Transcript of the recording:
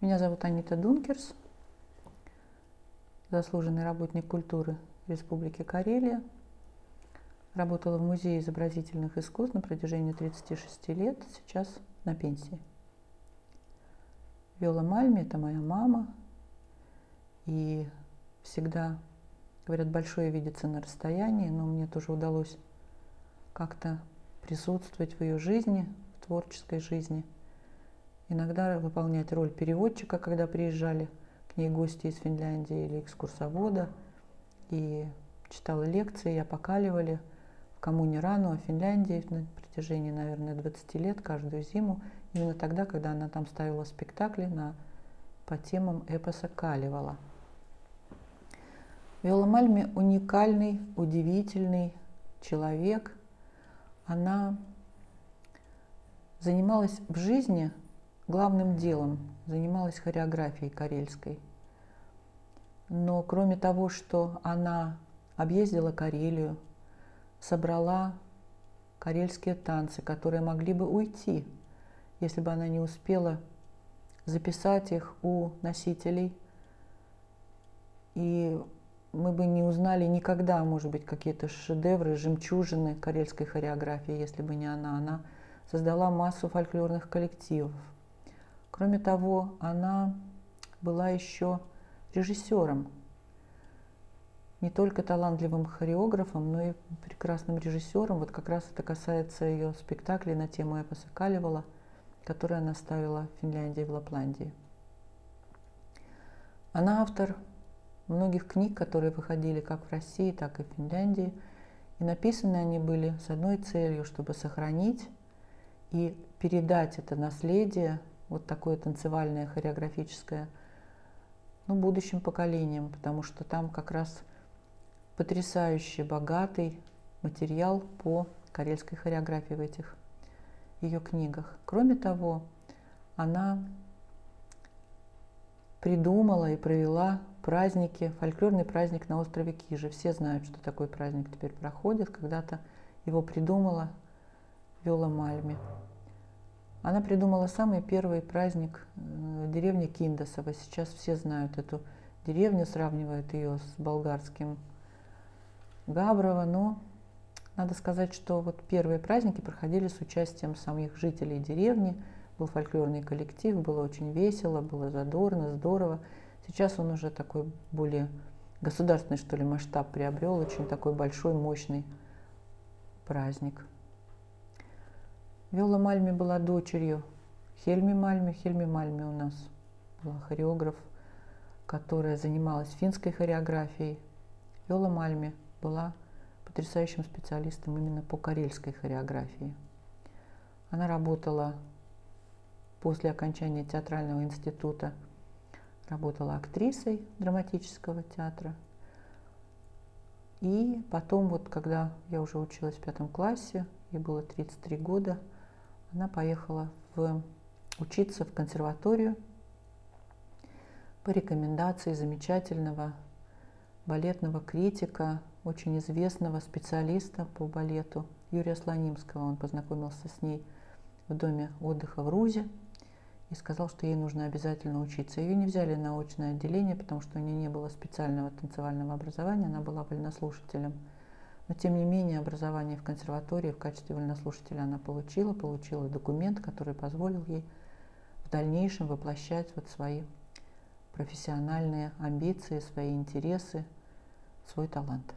Меня зовут Анита Дункерс, заслуженный работник культуры Республики Карелия. Работала в Музее изобразительных искусств на протяжении 36 лет, сейчас на пенсии. Виола Мальми – это моя мама, и всегда, говорят, большое видится на расстоянии, но мне тоже удалось как-то присутствовать в ее жизни, в творческой жизни. Иногда выполнять роль переводчика, когда приезжали к ней гости из Финляндии или экскурсовода. И читала лекции, и опокаливали в коммуне Рану о Финляндии на протяжении, наверное, 20 лет, каждую зиму. Именно тогда, когда она там ставила спектакли на, по темам эпоса Каливала. Виола Мальми уникальный, удивительный человек – она занималась в жизни главным делом, занималась хореографией карельской. Но кроме того, что она объездила Карелию, собрала карельские танцы, которые могли бы уйти, если бы она не успела записать их у носителей. И мы бы не узнали никогда, может быть, какие-то шедевры, жемчужины карельской хореографии, если бы не она. Она создала массу фольклорных коллективов. Кроме того, она была еще режиссером, не только талантливым хореографом, но и прекрасным режиссером. Вот как раз это касается ее спектаклей на тему эпоса Каливала, который она ставила в Финляндии и в Лапландии. Она автор многих книг, которые выходили как в России, так и в Финляндии. И написаны они были с одной целью, чтобы сохранить и передать это наследие, вот такое танцевальное, хореографическое, ну, будущим поколениям, потому что там как раз потрясающий, богатый материал по карельской хореографии в этих ее книгах. Кроме того, она придумала и провела праздники, фольклорный праздник на острове Кижи. Все знают, что такой праздник теперь проходит. Когда-то его придумала Виола Мальми. Она придумала самый первый праздник э, деревни Киндосова. Сейчас все знают эту деревню, сравнивают ее с болгарским Габрово, но надо сказать, что вот первые праздники проходили с участием самих жителей деревни. Был фольклорный коллектив, было очень весело, было задорно, здорово. Сейчас он уже такой более государственный, что ли, масштаб приобрел, очень такой большой, мощный праздник. Виола Мальми была дочерью Хельми Мальми. Хельми Мальми у нас была хореограф, которая занималась финской хореографией. Виола Мальми была потрясающим специалистом именно по карельской хореографии. Она работала после окончания театрального института – работала актрисой драматического театра. И потом, вот когда я уже училась в пятом классе, ей было 33 года, она поехала в, учиться в консерваторию по рекомендации замечательного балетного критика, очень известного специалиста по балету Юрия Слонимского. Он познакомился с ней в доме отдыха в Рузе – и сказал, что ей нужно обязательно учиться. Ее не взяли на очное отделение, потому что у нее не было специального танцевального образования, она была вольнослушателем. Но тем не менее образование в консерватории в качестве вольнослушателя она получила, получила документ, который позволил ей в дальнейшем воплощать вот свои профессиональные амбиции, свои интересы, свой талант.